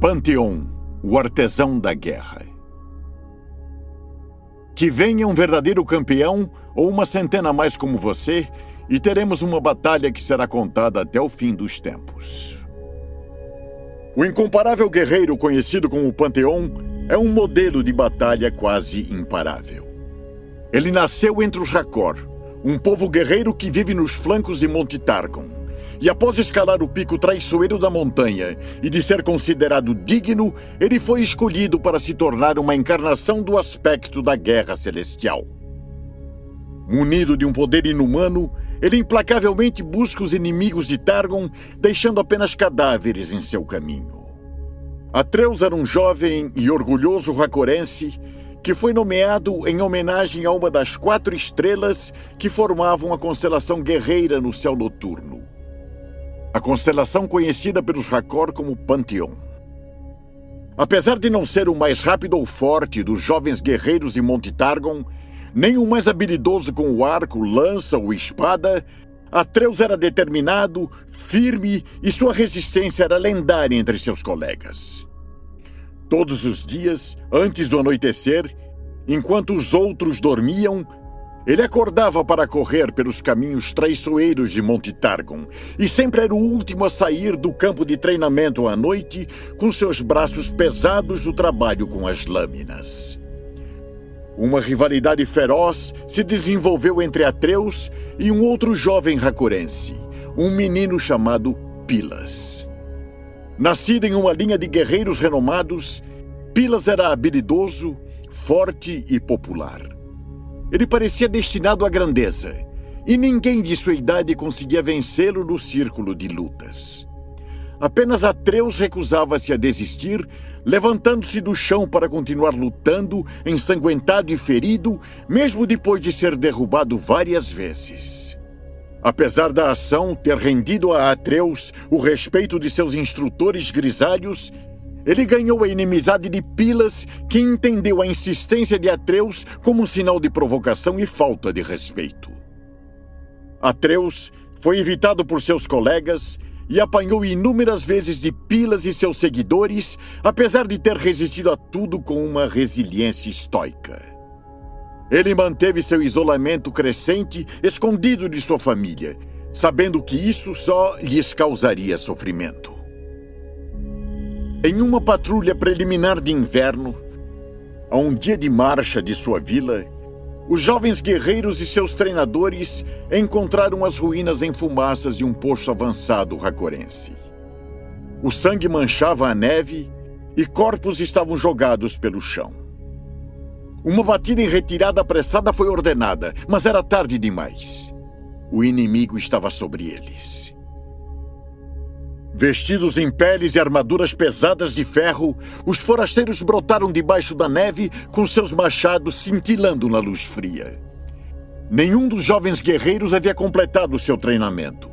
Panteon, o artesão da guerra. Que venha um verdadeiro campeão ou uma centena mais como você, e teremos uma batalha que será contada até o fim dos tempos. O incomparável guerreiro conhecido como Panteon é um modelo de batalha quase imparável. Ele nasceu entre os Hakor, um povo guerreiro que vive nos flancos de Monte Targon e após escalar o pico traiçoeiro da montanha e de ser considerado digno, ele foi escolhido para se tornar uma encarnação do aspecto da guerra celestial. Munido de um poder inumano, ele implacavelmente busca os inimigos de Targon, deixando apenas cadáveres em seu caminho. Atreus era um jovem e orgulhoso racorense que foi nomeado em homenagem a uma das quatro estrelas que formavam a constelação guerreira no céu noturno a constelação conhecida pelos Racor como Pantheon. Apesar de não ser o mais rápido ou forte dos jovens guerreiros de Monte Targon, nem o mais habilidoso com o arco, lança ou espada, Atreus era determinado, firme e sua resistência era lendária entre seus colegas. Todos os dias, antes do anoitecer, enquanto os outros dormiam, ele acordava para correr pelos caminhos traiçoeiros de Monte Targon e sempre era o último a sair do campo de treinamento à noite com seus braços pesados do trabalho com as lâminas. Uma rivalidade feroz se desenvolveu entre Atreus e um outro jovem racorense, um menino chamado Pilas. Nascido em uma linha de guerreiros renomados, Pilas era habilidoso, forte e popular. Ele parecia destinado à grandeza, e ninguém de sua idade conseguia vencê-lo no círculo de lutas. Apenas Atreus recusava-se a desistir, levantando-se do chão para continuar lutando, ensanguentado e ferido, mesmo depois de ser derrubado várias vezes. Apesar da ação ter rendido a Atreus o respeito de seus instrutores grisalhos, ele ganhou a inimizade de Pilas, que entendeu a insistência de Atreus como um sinal de provocação e falta de respeito. Atreus foi evitado por seus colegas e apanhou inúmeras vezes de Pilas e seus seguidores, apesar de ter resistido a tudo com uma resiliência estoica. Ele manteve seu isolamento crescente, escondido de sua família, sabendo que isso só lhes causaria sofrimento. Em uma patrulha preliminar de inverno, a um dia de marcha de sua vila, os jovens guerreiros e seus treinadores encontraram as ruínas em fumaças de um poço avançado racorense. O sangue manchava a neve e corpos estavam jogados pelo chão. Uma batida em retirada apressada foi ordenada, mas era tarde demais. O inimigo estava sobre eles. Vestidos em peles e armaduras pesadas de ferro, os forasteiros brotaram debaixo da neve com seus machados cintilando na luz fria. Nenhum dos jovens guerreiros havia completado seu treinamento.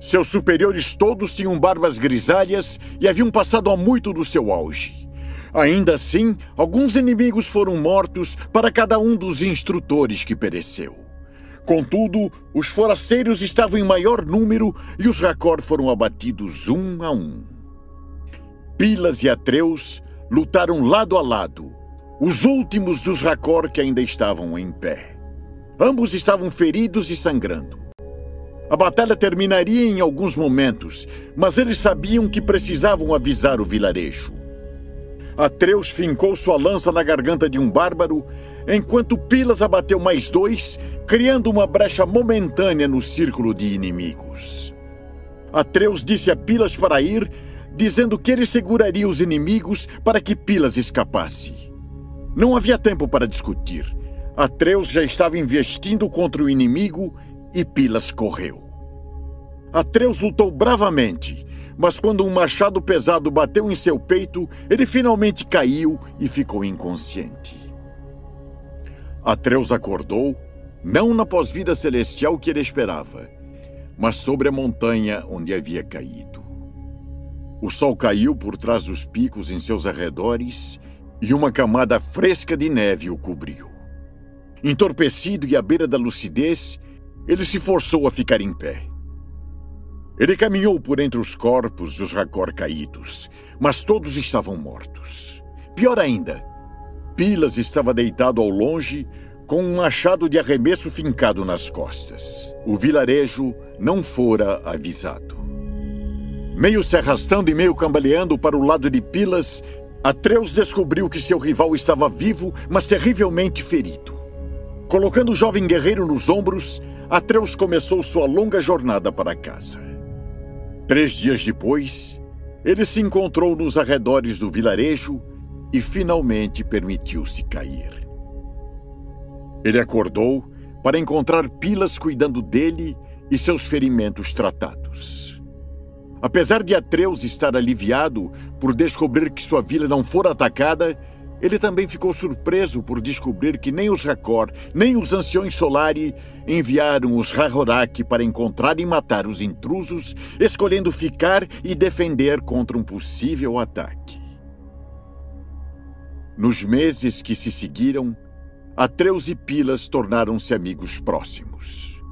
Seus superiores todos tinham barbas grisalhas e haviam passado há muito do seu auge. Ainda assim, alguns inimigos foram mortos para cada um dos instrutores que pereceu. Contudo, os forasteiros estavam em maior número e os Racor foram abatidos um a um. Pilas e Atreus lutaram lado a lado, os últimos dos Racor que ainda estavam em pé. Ambos estavam feridos e sangrando. A batalha terminaria em alguns momentos, mas eles sabiam que precisavam avisar o vilarejo. Atreus fincou sua lança na garganta de um bárbaro, enquanto Pilas abateu mais dois criando uma brecha momentânea no círculo de inimigos. Atreus disse a Pilas para ir, dizendo que ele seguraria os inimigos para que Pilas escapasse. Não havia tempo para discutir. Atreus já estava investindo contra o inimigo e Pilas correu. Atreus lutou bravamente, mas quando um machado pesado bateu em seu peito, ele finalmente caiu e ficou inconsciente. Atreus acordou não na pós-vida celestial que ele esperava, mas sobre a montanha onde havia caído. O sol caiu por trás dos picos em seus arredores e uma camada fresca de neve o cobriu. Entorpecido e à beira da lucidez, ele se forçou a ficar em pé. Ele caminhou por entre os corpos dos Racor caídos, mas todos estavam mortos. Pior ainda, Pilas estava deitado ao longe, com um machado de arremesso fincado nas costas. O vilarejo não fora avisado. Meio se arrastando e meio cambaleando para o lado de Pilas, Atreus descobriu que seu rival estava vivo, mas terrivelmente ferido. Colocando o jovem guerreiro nos ombros, Atreus começou sua longa jornada para casa. Três dias depois, ele se encontrou nos arredores do vilarejo e finalmente permitiu-se cair. Ele acordou para encontrar Pilas cuidando dele e seus ferimentos tratados. Apesar de Atreus estar aliviado por descobrir que sua vila não fora atacada, ele também ficou surpreso por descobrir que nem os Rakor, nem os anciões Solari enviaram os Rahorak para encontrar e matar os intrusos, escolhendo ficar e defender contra um possível ataque. Nos meses que se seguiram, Atreus e Pilas tornaram-se amigos próximos.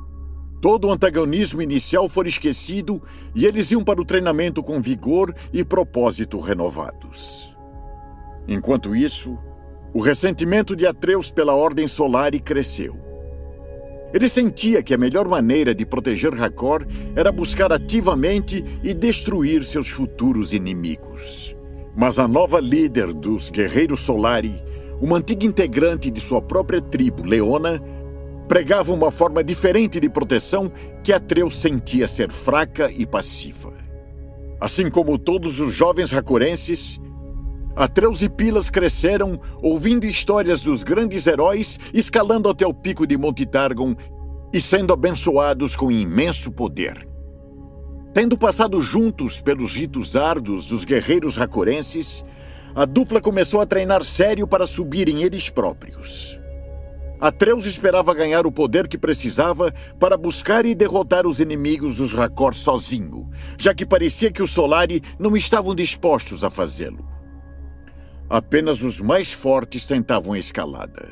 Todo o antagonismo inicial foi esquecido e eles iam para o treinamento com vigor e propósito renovados. Enquanto isso, o ressentimento de Atreus pela Ordem Solar cresceu. Ele sentia que a melhor maneira de proteger Hakor era buscar ativamente e destruir seus futuros inimigos. Mas a nova líder dos Guerreiros Solari, uma antiga integrante de sua própria tribo, Leona, pregava uma forma diferente de proteção que Atreus sentia ser fraca e passiva. Assim como todos os jovens racorenses, Atreus e Pilas cresceram ouvindo histórias dos grandes heróis escalando até o pico de Monte Targon e sendo abençoados com imenso poder. Tendo passado juntos pelos ritos árduos dos guerreiros racorenses, a dupla começou a treinar sério para subirem eles próprios. Atreus esperava ganhar o poder que precisava para buscar e derrotar os inimigos dos Racor sozinho, já que parecia que os Solari não estavam dispostos a fazê-lo. Apenas os mais fortes tentavam a escalada.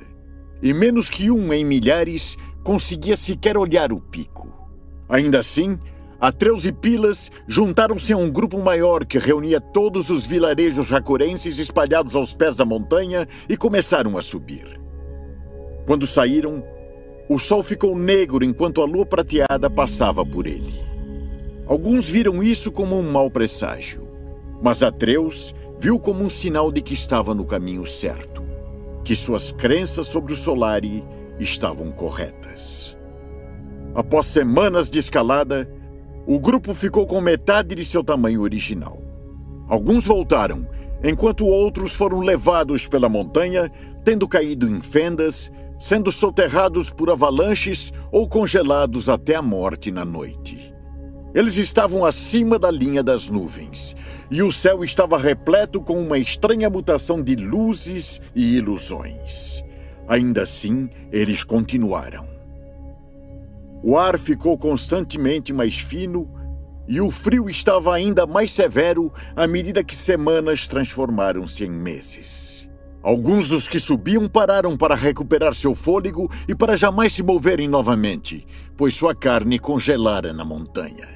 E menos que um em milhares conseguia sequer olhar o pico. Ainda assim, Atreus e Pilas juntaram-se a um grupo maior que reunia todos os vilarejos racorenses espalhados aos pés da montanha e começaram a subir. Quando saíram, o sol ficou negro enquanto a lua prateada passava por ele. Alguns viram isso como um mau presságio, mas Atreus viu como um sinal de que estava no caminho certo, que suas crenças sobre o Solari estavam corretas. Após semanas de escalada, o grupo ficou com metade de seu tamanho original. Alguns voltaram, enquanto outros foram levados pela montanha, tendo caído em fendas, sendo soterrados por avalanches ou congelados até a morte na noite. Eles estavam acima da linha das nuvens, e o céu estava repleto com uma estranha mutação de luzes e ilusões. Ainda assim, eles continuaram. O ar ficou constantemente mais fino e o frio estava ainda mais severo à medida que semanas transformaram-se em meses. Alguns dos que subiam pararam para recuperar seu fôlego e para jamais se moverem novamente, pois sua carne congelara na montanha.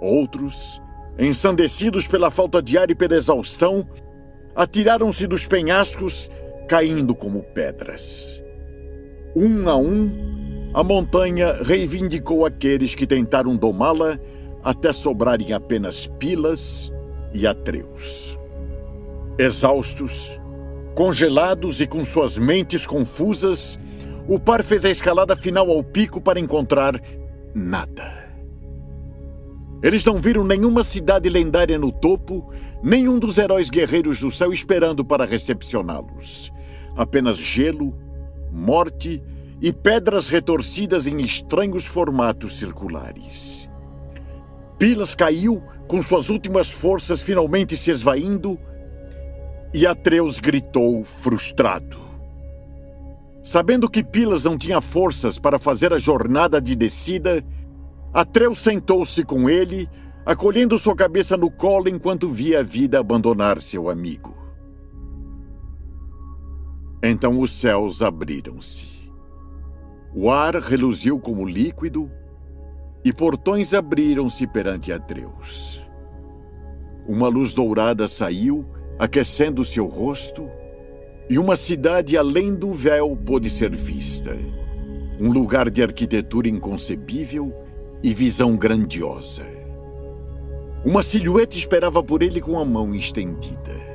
Outros, ensandecidos pela falta de ar e pela exaustão, atiraram-se dos penhascos, caindo como pedras. Um a um, a montanha reivindicou aqueles que tentaram domá-la até sobrarem apenas Pilas e Atreus. Exaustos, congelados e com suas mentes confusas, o par fez a escalada final ao pico para encontrar nada. Eles não viram nenhuma cidade lendária no topo, nenhum dos heróis guerreiros do céu esperando para recepcioná-los. Apenas gelo, morte e pedras retorcidas em estranhos formatos circulares. Pilas caiu, com suas últimas forças finalmente se esvaindo, e Atreus gritou frustrado. Sabendo que Pilas não tinha forças para fazer a jornada de descida, Atreus sentou-se com ele, acolhendo sua cabeça no colo enquanto via a vida abandonar seu amigo. Então os céus abriram-se. O ar reluziu como líquido e portões abriram-se perante Atreus. Uma luz dourada saiu, aquecendo seu rosto, e uma cidade além do véu pôde ser vista. Um lugar de arquitetura inconcebível e visão grandiosa. Uma silhueta esperava por ele com a mão estendida.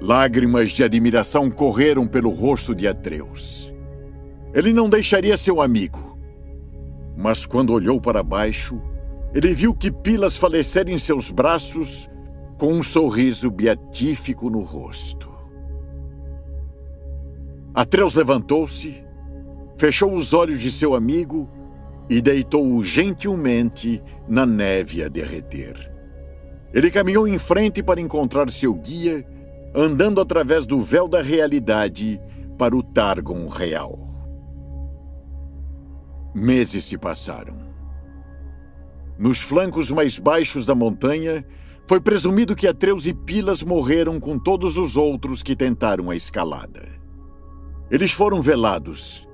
Lágrimas de admiração correram pelo rosto de Atreus. Ele não deixaria seu amigo. Mas quando olhou para baixo, ele viu que Pilas falecera em seus braços com um sorriso beatífico no rosto. Atreus levantou-se, fechou os olhos de seu amigo e deitou-o gentilmente na neve a derreter. Ele caminhou em frente para encontrar seu guia andando através do véu da realidade para o Targon real. Meses se passaram. Nos flancos mais baixos da montanha, foi presumido que Atreus e Pilas morreram com todos os outros que tentaram a escalada. Eles foram velados,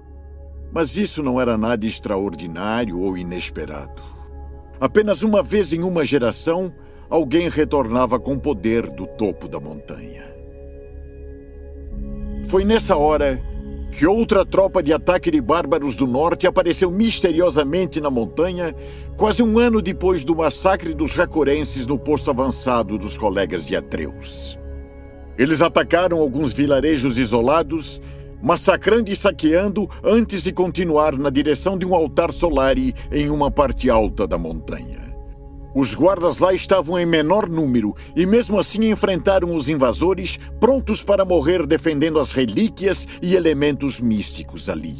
mas isso não era nada extraordinário ou inesperado. Apenas uma vez em uma geração, alguém retornava com poder do topo da montanha. Foi nessa hora que outra tropa de ataque de bárbaros do norte apareceu misteriosamente na montanha, quase um ano depois do massacre dos racorenses no posto avançado dos colegas de Atreus. Eles atacaram alguns vilarejos isolados, massacrando e saqueando antes de continuar na direção de um altar solari em uma parte alta da montanha. Os guardas lá estavam em menor número e, mesmo assim, enfrentaram os invasores, prontos para morrer defendendo as relíquias e elementos místicos ali.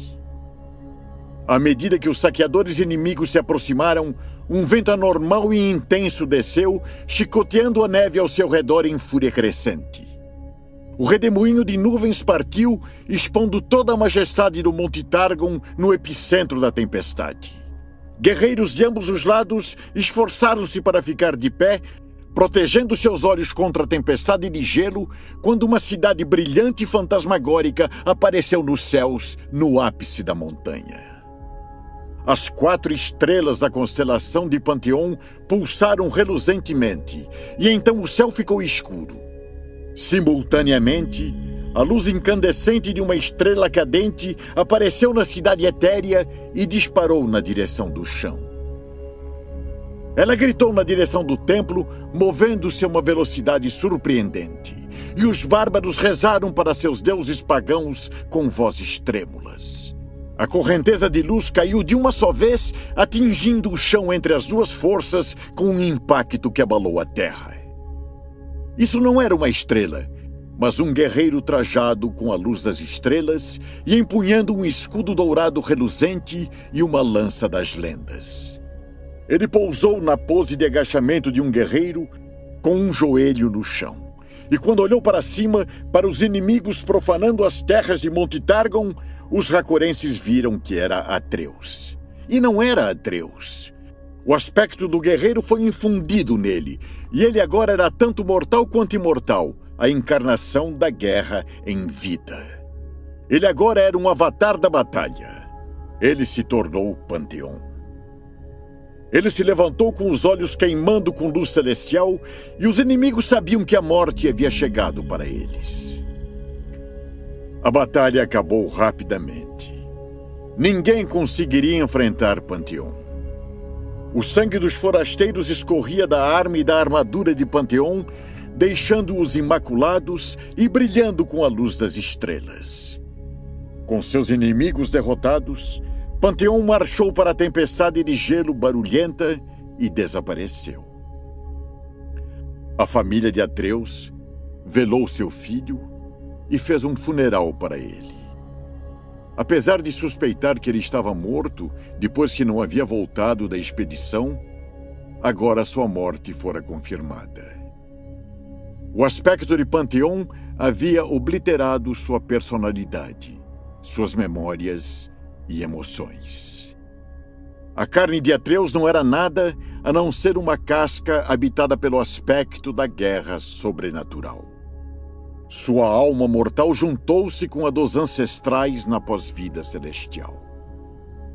À medida que os saqueadores inimigos se aproximaram, um vento anormal e intenso desceu, chicoteando a neve ao seu redor em fúria crescente. O redemoinho de nuvens partiu, expondo toda a majestade do Monte Targon no epicentro da tempestade. Guerreiros de ambos os lados esforçaram-se para ficar de pé, protegendo seus olhos contra a tempestade de gelo, quando uma cidade brilhante e fantasmagórica apareceu nos céus, no ápice da montanha. As quatro estrelas da constelação de Panteon pulsaram reluzentemente, e então o céu ficou escuro. Simultaneamente, a luz incandescente de uma estrela cadente apareceu na cidade etérea e disparou na direção do chão. Ela gritou na direção do templo, movendo-se a uma velocidade surpreendente. E os bárbaros rezaram para seus deuses pagãos com vozes trêmulas. A correnteza de luz caiu de uma só vez, atingindo o chão entre as duas forças com um impacto que abalou a terra. Isso não era uma estrela, mas um guerreiro trajado com a luz das estrelas e empunhando um escudo dourado reluzente e uma lança das lendas. Ele pousou na pose de agachamento de um guerreiro, com um joelho no chão. E quando olhou para cima, para os inimigos profanando as terras de Monte Targon, os racorenses viram que era Atreus. E não era Atreus. O aspecto do guerreiro foi infundido nele, e ele agora era tanto mortal quanto imortal a encarnação da guerra em vida. Ele agora era um avatar da batalha. Ele se tornou Panteão. Ele se levantou com os olhos queimando com luz celestial e os inimigos sabiam que a morte havia chegado para eles. A batalha acabou rapidamente. Ninguém conseguiria enfrentar Panteão. O sangue dos forasteiros escorria da arma e da armadura de Panteão deixando-os imaculados e brilhando com a luz das estrelas. Com seus inimigos derrotados, Panteão marchou para a tempestade de gelo barulhenta e desapareceu. A família de Atreus velou seu filho e fez um funeral para ele. Apesar de suspeitar que ele estava morto depois que não havia voltado da expedição, agora sua morte fora confirmada. O aspecto de Panteon havia obliterado sua personalidade, suas memórias e emoções. A carne de Atreus não era nada a não ser uma casca habitada pelo aspecto da guerra sobrenatural. Sua alma mortal juntou-se com a dos ancestrais na pós-vida celestial.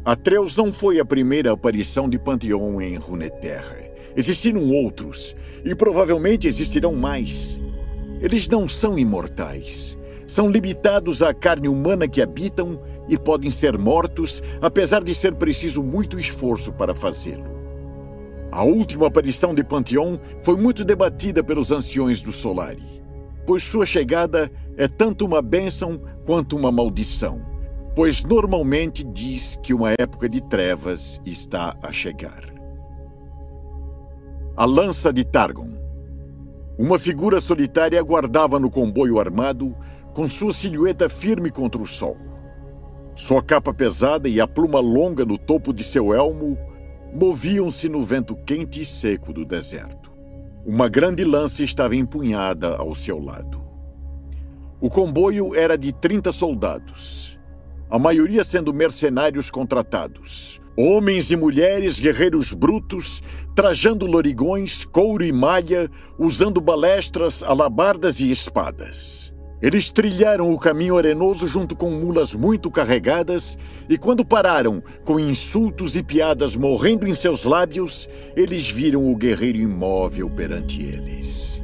Atreus não foi a primeira aparição de Panteão em Runeterra. Existiram outros, e provavelmente existirão mais. Eles não são imortais. São limitados à carne humana que habitam e podem ser mortos, apesar de ser preciso muito esforço para fazê-lo. A última aparição de Panteão foi muito debatida pelos anciões do Solari, pois sua chegada é tanto uma bênção quanto uma maldição, pois normalmente diz que uma época de trevas está a chegar. A lança de Targon. Uma figura solitária aguardava no comboio armado, com sua silhueta firme contra o sol. Sua capa pesada e a pluma longa no topo de seu elmo moviam-se no vento quente e seco do deserto. Uma grande lança estava empunhada ao seu lado. O comboio era de 30 soldados, a maioria sendo mercenários contratados. Homens e mulheres, guerreiros brutos, trajando lorigões, couro e malha, usando balestras, alabardas e espadas. Eles trilharam o caminho arenoso junto com mulas muito carregadas, e quando pararam, com insultos e piadas morrendo em seus lábios, eles viram o guerreiro imóvel perante eles.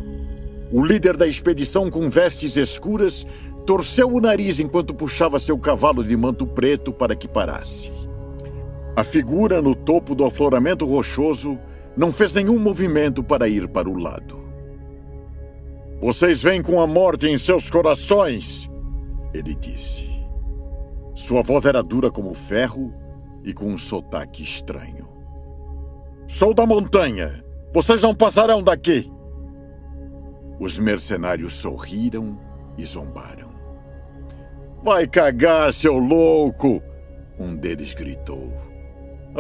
O líder da expedição, com vestes escuras, torceu o nariz enquanto puxava seu cavalo de manto preto para que parasse. A figura no topo do afloramento rochoso não fez nenhum movimento para ir para o lado. Vocês vêm com a morte em seus corações, ele disse. Sua voz era dura como ferro e com um sotaque estranho. Sou da montanha. Vocês não passarão daqui. Os mercenários sorriram e zombaram. Vai cagar, seu louco! Um deles gritou.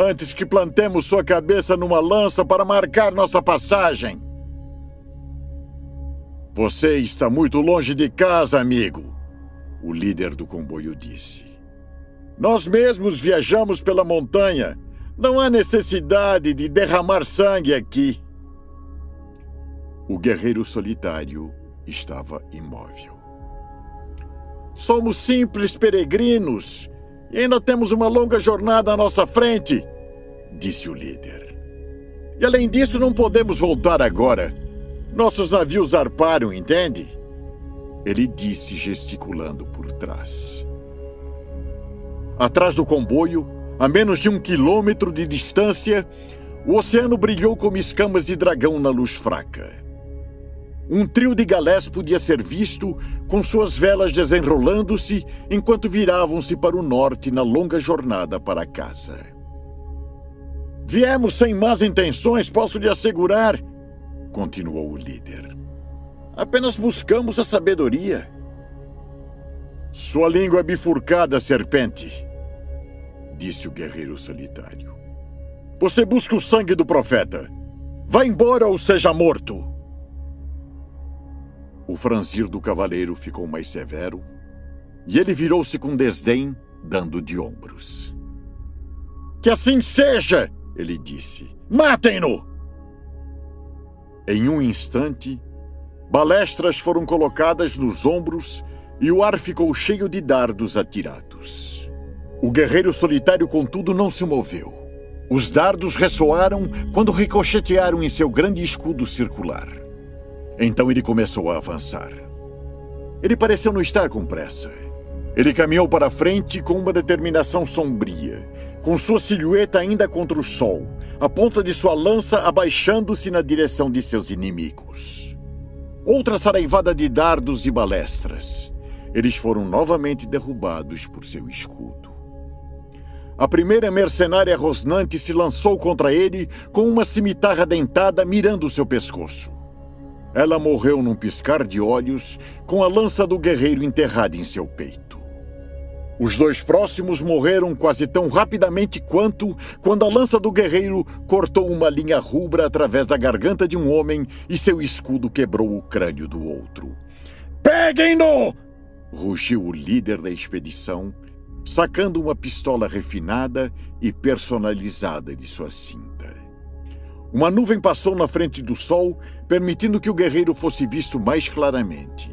Antes que plantemos sua cabeça numa lança para marcar nossa passagem. Você está muito longe de casa, amigo, o líder do comboio disse. Nós mesmos viajamos pela montanha. Não há necessidade de derramar sangue aqui. O guerreiro solitário estava imóvel. Somos simples peregrinos e ainda temos uma longa jornada à nossa frente, disse o líder. E além disso, não podemos voltar agora. Nossos navios zarparam, entende? Ele disse, gesticulando por trás. Atrás do comboio, a menos de um quilômetro de distância, o oceano brilhou como escamas de dragão na luz fraca. Um trio de galés podia ser visto com suas velas desenrolando-se enquanto viravam-se para o norte na longa jornada para casa. Viemos sem más intenções, posso lhe assegurar, continuou o líder. Apenas buscamos a sabedoria. Sua língua é bifurcada, serpente, disse o guerreiro solitário. Você busca o sangue do profeta. Vá embora ou seja morto. O franzir do cavaleiro ficou mais severo e ele virou-se com desdém, dando de ombros. Que assim seja, ele disse. Matem-no! Em um instante, balestras foram colocadas nos ombros e o ar ficou cheio de dardos atirados. O guerreiro solitário, contudo, não se moveu. Os dardos ressoaram quando ricochetearam em seu grande escudo circular. Então ele começou a avançar. Ele pareceu não estar com pressa. Ele caminhou para frente com uma determinação sombria, com sua silhueta ainda contra o sol, a ponta de sua lança abaixando-se na direção de seus inimigos. Outra saraivada de dardos e balestras. Eles foram novamente derrubados por seu escudo. A primeira mercenária rosnante se lançou contra ele com uma cimitarra dentada mirando seu pescoço. Ela morreu num piscar de olhos, com a lança do guerreiro enterrada em seu peito. Os dois próximos morreram quase tão rapidamente quanto quando a lança do guerreiro cortou uma linha rubra através da garganta de um homem e seu escudo quebrou o crânio do outro. Peguem-no! rugiu o líder da expedição, sacando uma pistola refinada e personalizada de sua cinta. Uma nuvem passou na frente do sol, permitindo que o guerreiro fosse visto mais claramente.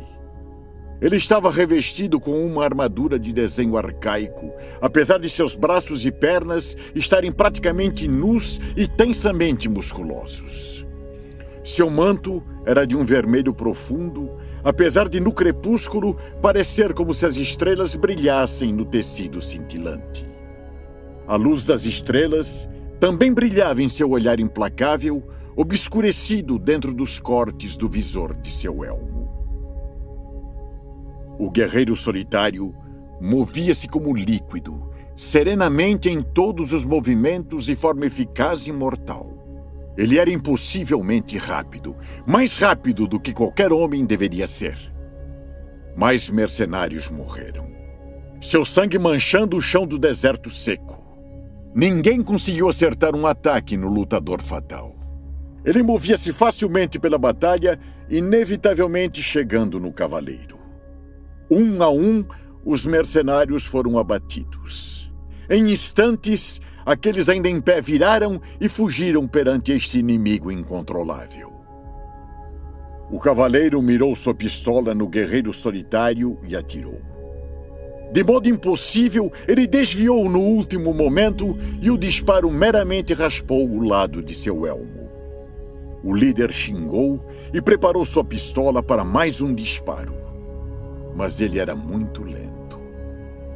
Ele estava revestido com uma armadura de desenho arcaico, apesar de seus braços e pernas estarem praticamente nus e tensamente musculosos. Seu manto era de um vermelho profundo, apesar de no crepúsculo parecer como se as estrelas brilhassem no tecido cintilante. A luz das estrelas também brilhava em seu olhar implacável, obscurecido dentro dos cortes do visor de seu elmo. O guerreiro solitário movia-se como líquido, serenamente em todos os movimentos e forma eficaz e mortal. Ele era impossivelmente rápido, mais rápido do que qualquer homem deveria ser. Mais mercenários morreram, seu sangue manchando o chão do deserto seco. Ninguém conseguiu acertar um ataque no lutador fatal. Ele movia-se facilmente pela batalha, inevitavelmente chegando no cavaleiro. Um a um, os mercenários foram abatidos. Em instantes, aqueles ainda em pé viraram e fugiram perante este inimigo incontrolável. O cavaleiro mirou sua pistola no guerreiro solitário e atirou. De modo impossível, ele desviou no último momento e o disparo meramente raspou o lado de seu elmo. O líder xingou e preparou sua pistola para mais um disparo. Mas ele era muito lento.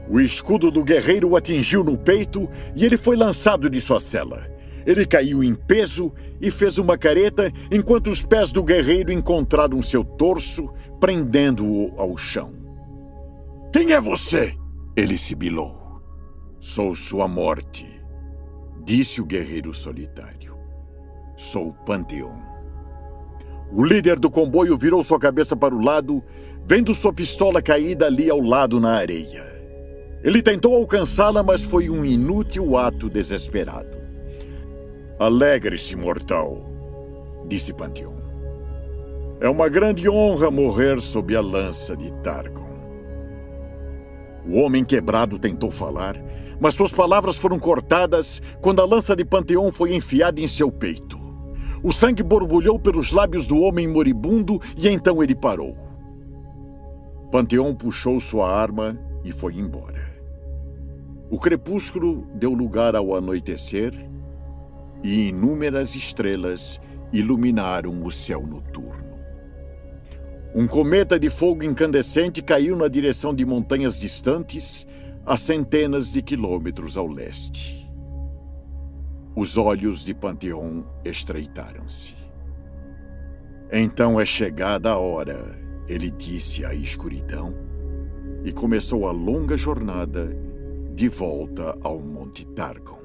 O escudo do guerreiro o atingiu no peito e ele foi lançado de sua cela. Ele caiu em peso e fez uma careta enquanto os pés do guerreiro encontraram seu torso, prendendo-o ao chão. Quem é você? Ele sibilou. Sou sua morte, disse o guerreiro solitário. Sou Panteon. O líder do comboio virou sua cabeça para o lado, vendo sua pistola caída ali ao lado na areia. Ele tentou alcançá-la, mas foi um inútil ato desesperado. Alegre-se, mortal, disse Panteon. É uma grande honra morrer sob a lança de Targon. O homem quebrado tentou falar, mas suas palavras foram cortadas quando a lança de Panteon foi enfiada em seu peito. O sangue borbulhou pelos lábios do homem moribundo e então ele parou. Panteão puxou sua arma e foi embora. O crepúsculo deu lugar ao anoitecer e inúmeras estrelas iluminaram o céu noturno. Um cometa de fogo incandescente caiu na direção de montanhas distantes, a centenas de quilômetros ao leste. Os olhos de Panteon estreitaram-se. Então é chegada a hora, ele disse à escuridão, e começou a longa jornada de volta ao Monte Targon.